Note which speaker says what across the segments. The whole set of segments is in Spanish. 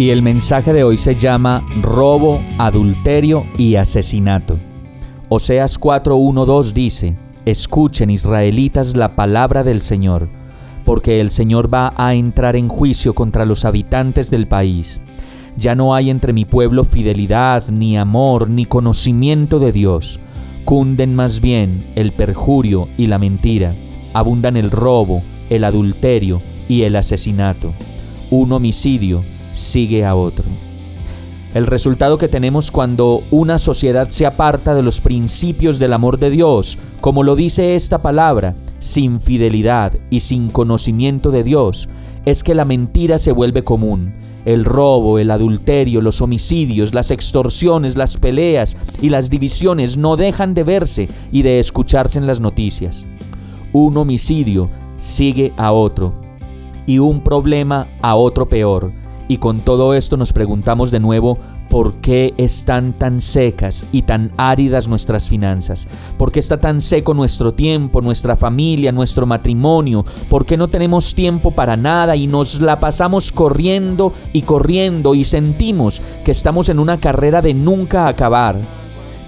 Speaker 1: Y el mensaje de hoy se llama robo, adulterio y asesinato. Oseas 4.1.2 dice, Escuchen israelitas la palabra del Señor, porque el Señor va a entrar en juicio contra los habitantes del país. Ya no hay entre mi pueblo fidelidad, ni amor, ni conocimiento de Dios. Cunden más bien el perjurio y la mentira. Abundan el robo, el adulterio y el asesinato. Un homicidio sigue a otro. El resultado que tenemos cuando una sociedad se aparta de los principios del amor de Dios, como lo dice esta palabra, sin fidelidad y sin conocimiento de Dios, es que la mentira se vuelve común. El robo, el adulterio, los homicidios, las extorsiones, las peleas y las divisiones no dejan de verse y de escucharse en las noticias. Un homicidio sigue a otro y un problema a otro peor y con todo esto nos preguntamos de nuevo, ¿por qué están tan secas y tan áridas nuestras finanzas? ¿Por qué está tan seco nuestro tiempo, nuestra familia, nuestro matrimonio? ¿Por qué no tenemos tiempo para nada y nos la pasamos corriendo y corriendo y sentimos que estamos en una carrera de nunca acabar?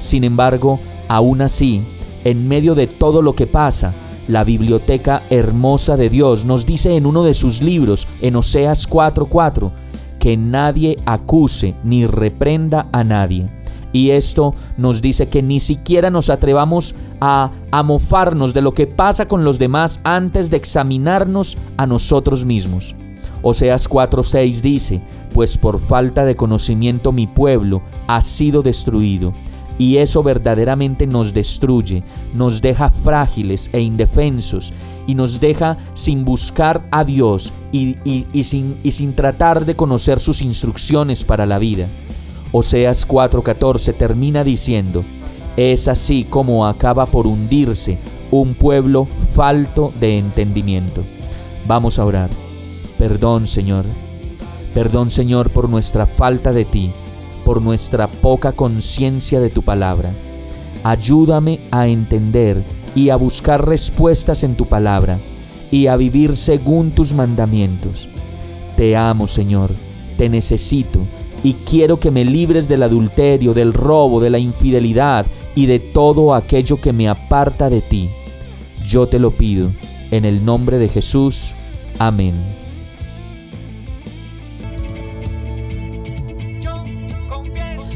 Speaker 1: Sin embargo, aún así, en medio de todo lo que pasa, la biblioteca hermosa de Dios nos dice en uno de sus libros, en Oseas 4:4, que nadie acuse ni reprenda a nadie. Y esto nos dice que ni siquiera nos atrevamos a, amofarnos de lo que pasa con los demás antes de examinarnos a nosotros mismos. Oseas 4:6 dice, pues por falta de conocimiento mi pueblo ha sido destruido y eso verdaderamente nos destruye, nos deja frágiles e indefensos y nos deja sin buscar a Dios y, sin, sin tratar de conocer sus instrucciones para la vida. Oseas 4:14 termina diciendo, es así como acaba por hundirse un pueblo falto de entendimiento. Vamos a orar. Perdón, Señor. Perdón, Señor, por nuestra falta de ti por nuestra poca conciencia de tu palabra. Ayúdame a entender y a buscar respuestas en tu palabra y a vivir según tus mandamientos. Te amo, Señor, te necesito y quiero que me libres del adulterio, del robo, de la infidelidad y de todo aquello que me aparta de ti. Yo te lo pido, en el nombre de Jesús. Amén.